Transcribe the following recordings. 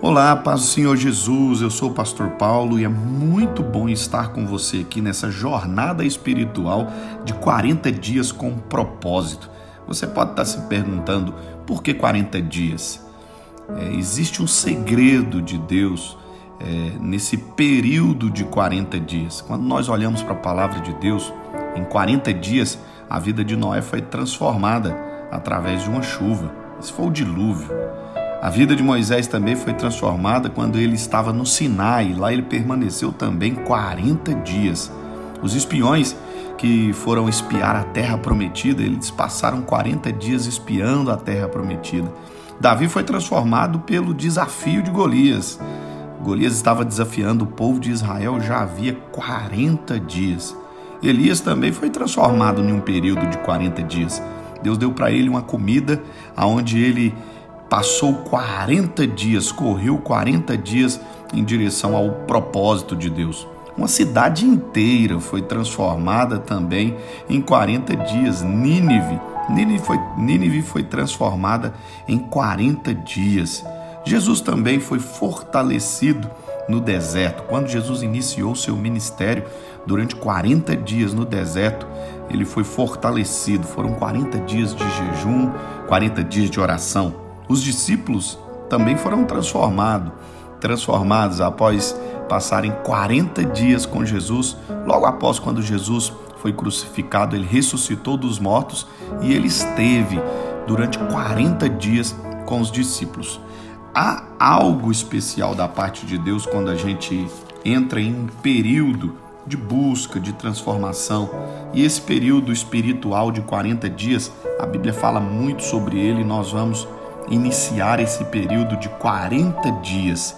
Olá, paz do Senhor Jesus, eu sou o pastor Paulo e é muito bom estar com você aqui nessa jornada espiritual de 40 dias com propósito. Você pode estar se perguntando por que 40 dias? É, existe um segredo de Deus é, nesse período de 40 dias. Quando nós olhamos para a palavra de Deus, em 40 dias a vida de Noé foi transformada através de uma chuva. Esse foi o dilúvio. A vida de Moisés também foi transformada quando ele estava no Sinai. Lá ele permaneceu também 40 dias. Os espiões que foram espiar a terra prometida, eles passaram 40 dias espiando a terra prometida. Davi foi transformado pelo desafio de Golias. Golias estava desafiando o povo de Israel já havia 40 dias. Elias também foi transformado em um período de 40 dias. Deus deu para ele uma comida aonde ele passou 40 dias, correu 40 dias em direção ao propósito de Deus. Uma cidade inteira foi transformada também em 40 dias. Nínive, Nínive foi, Nínive foi transformada em 40 dias. Jesus também foi fortalecido no deserto. Quando Jesus iniciou seu ministério durante 40 dias no deserto, ele foi fortalecido. Foram 40 dias de jejum, 40 dias de oração. Os discípulos também foram transformados, transformados após passarem 40 dias com Jesus. Logo após quando Jesus foi crucificado, ele ressuscitou dos mortos e ele esteve durante 40 dias com os discípulos. Há algo especial da parte de Deus quando a gente entra em um período de busca, de transformação. E esse período espiritual de 40 dias, a Bíblia fala muito sobre ele, e nós vamos iniciar esse período de 40 dias.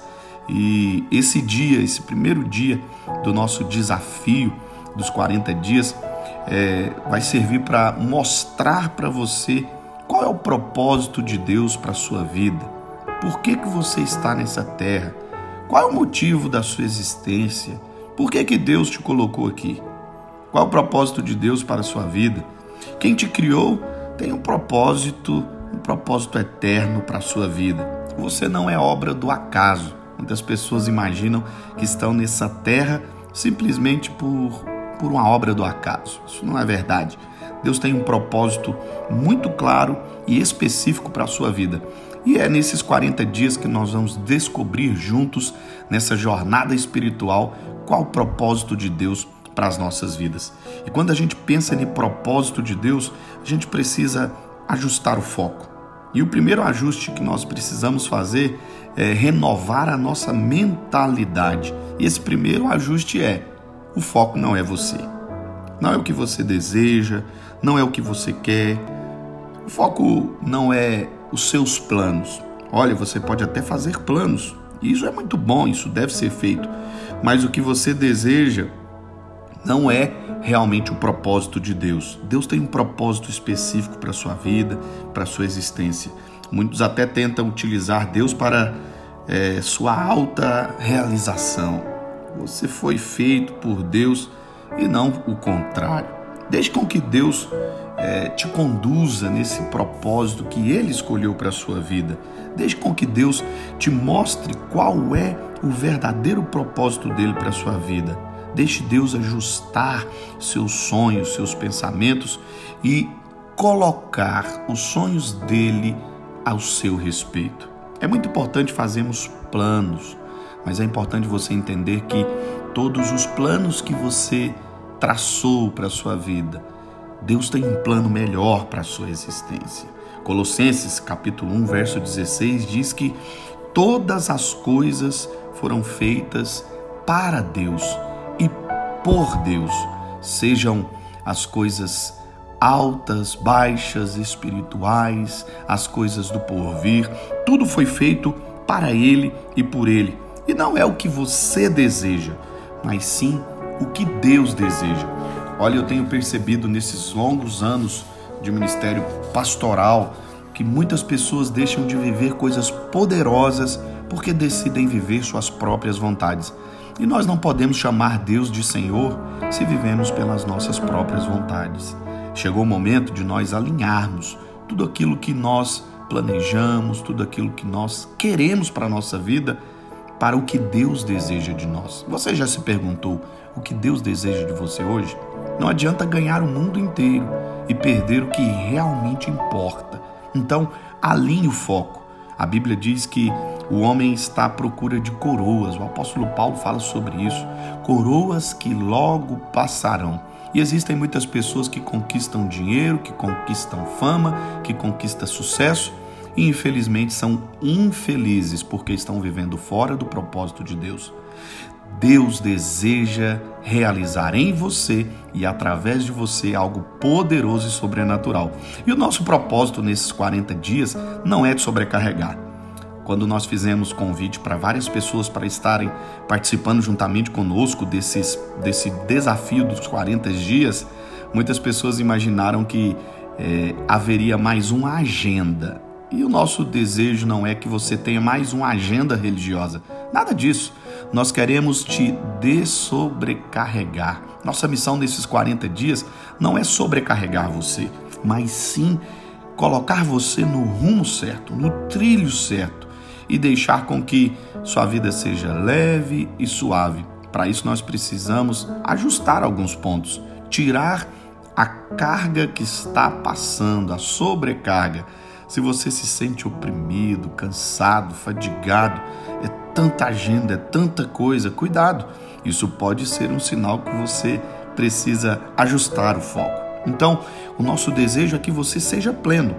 E esse dia, esse primeiro dia do nosso desafio dos 40 dias, é, vai servir para mostrar para você qual é o propósito de Deus para a sua vida. Por que, que você está nessa terra? Qual é o motivo da sua existência? Por que, que Deus te colocou aqui? Qual é o propósito de Deus para a sua vida? Quem te criou tem um propósito um propósito eterno para a sua vida. Você não é obra do acaso. Muitas pessoas imaginam que estão nessa terra simplesmente por, por uma obra do acaso. Isso não é verdade. Deus tem um propósito muito claro e específico para a sua vida. E é nesses 40 dias que nós vamos descobrir juntos, nessa jornada espiritual, qual o propósito de Deus para as nossas vidas. E quando a gente pensa em propósito de Deus, a gente precisa ajustar o foco. E o primeiro ajuste que nós precisamos fazer é renovar a nossa mentalidade. E esse primeiro ajuste é: o foco não é você. Não é o que você deseja, não é o que você quer. O foco não é os seus planos. Olha, você pode até fazer planos. Isso é muito bom, isso deve ser feito. Mas o que você deseja não é realmente o propósito de Deus. Deus tem um propósito específico para a sua vida, para a sua existência. Muitos até tentam utilizar Deus para é, sua alta realização. Você foi feito por Deus e não o contrário. Deixe com que Deus é, te conduza nesse propósito que Ele escolheu para a sua vida. Deixe com que Deus te mostre qual é o verdadeiro propósito dele para a sua vida. Deixe Deus ajustar seus sonhos, seus pensamentos e colocar os sonhos dele ao seu respeito. É muito importante fazermos planos, mas é importante você entender que todos os planos que você traçou para a sua vida, Deus tem um plano melhor para a sua existência. Colossenses capítulo 1, verso 16 diz que todas as coisas foram feitas para Deus por Deus, sejam as coisas altas, baixas, espirituais, as coisas do porvir, tudo foi feito para Ele e por Ele. E não é o que você deseja, mas sim o que Deus deseja. Olha, eu tenho percebido nesses longos anos de ministério pastoral que muitas pessoas deixam de viver coisas poderosas porque decidem viver suas próprias vontades. E nós não podemos chamar Deus de Senhor se vivemos pelas nossas próprias vontades. Chegou o momento de nós alinharmos tudo aquilo que nós planejamos, tudo aquilo que nós queremos para a nossa vida, para o que Deus deseja de nós. Você já se perguntou o que Deus deseja de você hoje? Não adianta ganhar o mundo inteiro e perder o que realmente importa. Então, alinhe o foco. A Bíblia diz que o homem está à procura de coroas. O apóstolo Paulo fala sobre isso. Coroas que logo passarão. E existem muitas pessoas que conquistam dinheiro, que conquistam fama, que conquistam sucesso e infelizmente são infelizes porque estão vivendo fora do propósito de Deus. Deus deseja realizar em você e através de você algo poderoso e sobrenatural. E o nosso propósito nesses 40 dias não é de sobrecarregar. Quando nós fizemos convite para várias pessoas para estarem participando juntamente conosco desses, desse desafio dos 40 dias, muitas pessoas imaginaram que é, haveria mais uma agenda. E o nosso desejo não é que você tenha mais uma agenda religiosa. Nada disso. Nós queremos te dessobrecarregar. Nossa missão nesses 40 dias não é sobrecarregar você, mas sim colocar você no rumo certo, no trilho certo e deixar com que sua vida seja leve e suave. Para isso, nós precisamos ajustar alguns pontos, tirar a carga que está passando, a sobrecarga. Se você se sente oprimido, cansado, fadigado, é tanta agenda, é tanta coisa, cuidado. Isso pode ser um sinal que você precisa ajustar o foco. Então, o nosso desejo é que você seja pleno,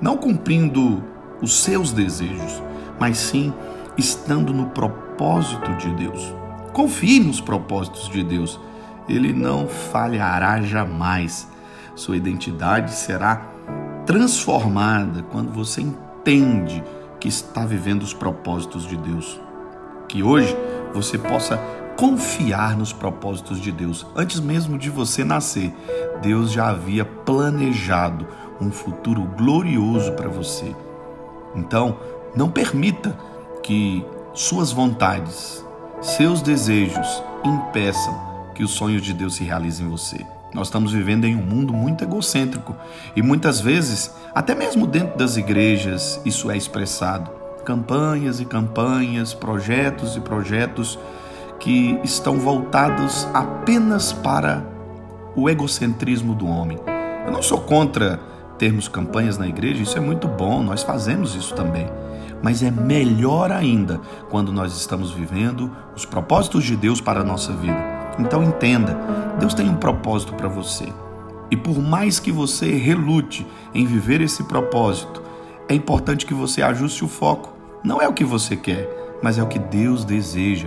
não cumprindo os seus desejos, mas sim estando no propósito de Deus. Confie nos propósitos de Deus, ele não falhará jamais. Sua identidade será transformada quando você entende que está vivendo os propósitos de Deus. Que hoje você possa confiar nos propósitos de Deus. Antes mesmo de você nascer, Deus já havia planejado um futuro glorioso para você. Então, não permita que suas vontades, seus desejos impeçam que os sonhos de Deus se realizem em você. Nós estamos vivendo em um mundo muito egocêntrico e muitas vezes, até mesmo dentro das igrejas, isso é expressado. Campanhas e campanhas, projetos e projetos que estão voltados apenas para o egocentrismo do homem. Eu não sou contra termos campanhas na igreja, isso é muito bom, nós fazemos isso também. Mas é melhor ainda quando nós estamos vivendo os propósitos de Deus para a nossa vida. Então entenda, Deus tem um propósito para você. E por mais que você relute em viver esse propósito, é importante que você ajuste o foco. Não é o que você quer, mas é o que Deus deseja.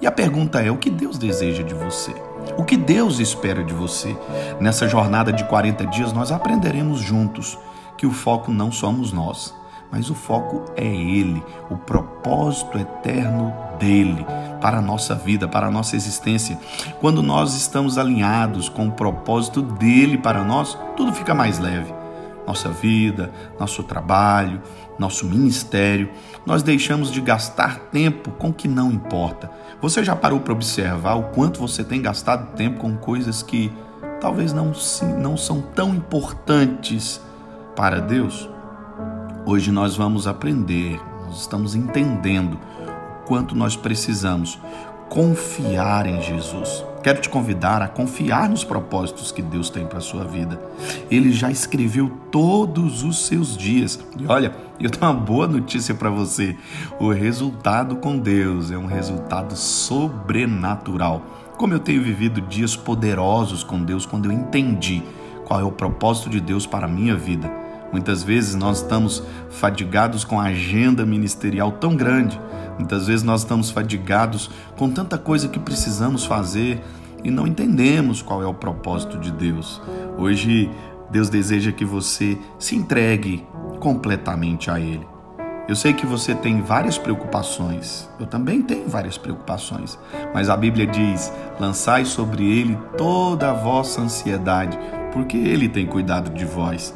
E a pergunta é: o que Deus deseja de você? O que Deus espera de você? Nessa jornada de 40 dias, nós aprenderemos juntos que o foco não somos nós, mas o foco é Ele, o propósito eterno dele para a nossa vida, para a nossa existência. Quando nós estamos alinhados com o propósito dele para nós, tudo fica mais leve. Nossa vida, nosso trabalho, nosso ministério, nós deixamos de gastar tempo com o que não importa. Você já parou para observar o quanto você tem gastado tempo com coisas que talvez não, não são tão importantes para Deus? Hoje nós vamos aprender, nós estamos entendendo o quanto nós precisamos confiar em Jesus. Quero te convidar a confiar nos propósitos que Deus tem para a sua vida. Ele já escreveu todos os seus dias. E olha, eu tenho uma boa notícia para você. O resultado com Deus é um resultado sobrenatural. Como eu tenho vivido dias poderosos com Deus quando eu entendi qual é o propósito de Deus para a minha vida. Muitas vezes nós estamos fadigados com a agenda ministerial tão grande, muitas vezes nós estamos fadigados com tanta coisa que precisamos fazer e não entendemos qual é o propósito de Deus. Hoje, Deus deseja que você se entregue completamente a Ele. Eu sei que você tem várias preocupações, eu também tenho várias preocupações, mas a Bíblia diz: lançai sobre Ele toda a vossa ansiedade, porque Ele tem cuidado de vós.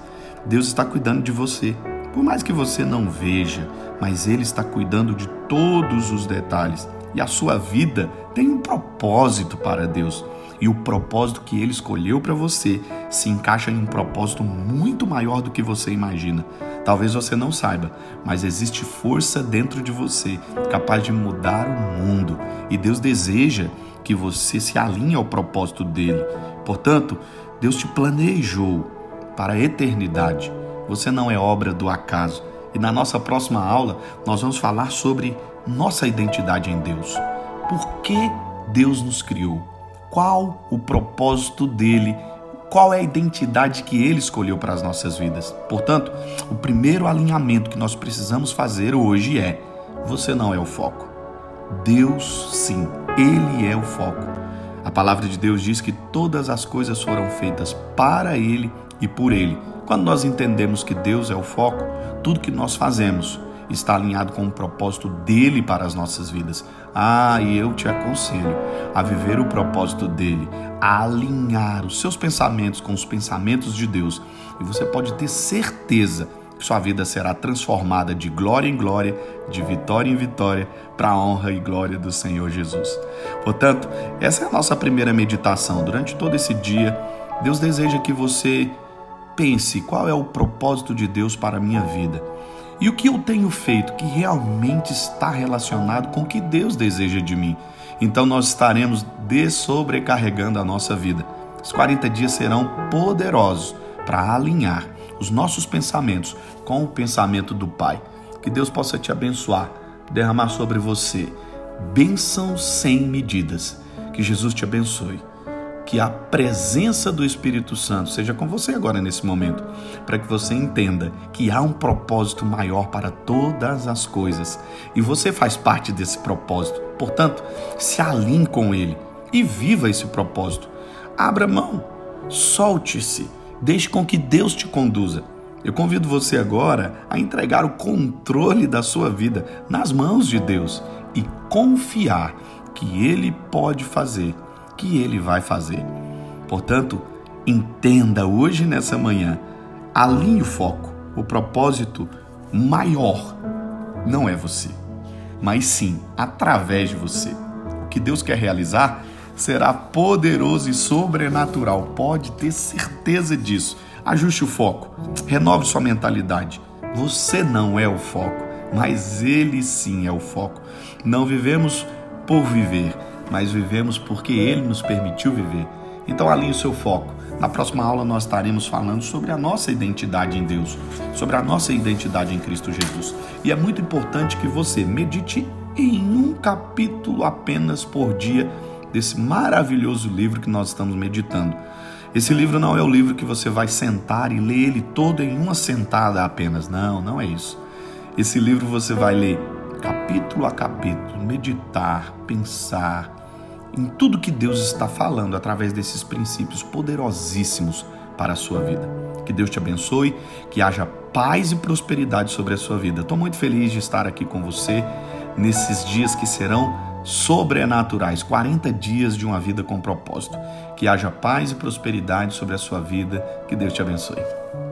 Deus está cuidando de você. Por mais que você não veja, mas Ele está cuidando de todos os detalhes. E a sua vida tem um propósito para Deus. E o propósito que ele escolheu para você se encaixa em um propósito muito maior do que você imagina. Talvez você não saiba, mas existe força dentro de você capaz de mudar o mundo. E Deus deseja que você se alinhe ao propósito dele. Portanto, Deus te planejou para a eternidade. Você não é obra do acaso. E na nossa próxima aula, nós vamos falar sobre nossa identidade em Deus. Por que Deus nos criou? Qual o propósito dele? Qual é a identidade que ele escolheu para as nossas vidas? Portanto, o primeiro alinhamento que nós precisamos fazer hoje é: você não é o foco. Deus, sim, ele é o foco. A palavra de Deus diz que todas as coisas foram feitas para ele e por ele. Quando nós entendemos que Deus é o foco, tudo que nós fazemos está alinhado com o propósito dele para as nossas vidas. Ah, e eu te aconselho a viver o propósito dele, a alinhar os seus pensamentos com os pensamentos de Deus, e você pode ter certeza que sua vida será transformada de glória em glória, de vitória em vitória, para a honra e glória do Senhor Jesus. Portanto, essa é a nossa primeira meditação. Durante todo esse dia, Deus deseja que você pense qual é o propósito de Deus para a minha vida e o que eu tenho feito que realmente está relacionado com o que Deus deseja de mim. Então nós estaremos dessobrecarregando a nossa vida. Os 40 dias serão poderosos para alinhar os nossos pensamentos com o pensamento do Pai. Que Deus possa te abençoar, derramar sobre você bênçãos sem medidas. Que Jesus te abençoe que a presença do Espírito Santo seja com você agora nesse momento, para que você entenda que há um propósito maior para todas as coisas e você faz parte desse propósito. Portanto, se alinhe com ele e viva esse propósito. Abra mão, solte-se, deixe com que Deus te conduza. Eu convido você agora a entregar o controle da sua vida nas mãos de Deus e confiar que Ele pode fazer que ele vai fazer. Portanto, entenda hoje nessa manhã, alinhe o foco. O propósito maior não é você, mas sim através de você. O que Deus quer realizar será poderoso e sobrenatural. Pode ter certeza disso. Ajuste o foco, renove sua mentalidade. Você não é o foco, mas ele sim é o foco. Não vivemos por viver, mas vivemos porque Ele nos permitiu viver. Então alinhe o seu foco. Na próxima aula nós estaremos falando sobre a nossa identidade em Deus, sobre a nossa identidade em Cristo Jesus. E é muito importante que você medite em um capítulo apenas por dia desse maravilhoso livro que nós estamos meditando. Esse livro não é o livro que você vai sentar e ler ele todo em uma sentada apenas. Não, não é isso. Esse livro você vai ler capítulo a capítulo, meditar, pensar em tudo que Deus está falando através desses princípios poderosíssimos para a sua vida. Que Deus te abençoe, que haja paz e prosperidade sobre a sua vida. Estou muito feliz de estar aqui com você nesses dias que serão sobrenaturais 40 dias de uma vida com propósito. Que haja paz e prosperidade sobre a sua vida. Que Deus te abençoe.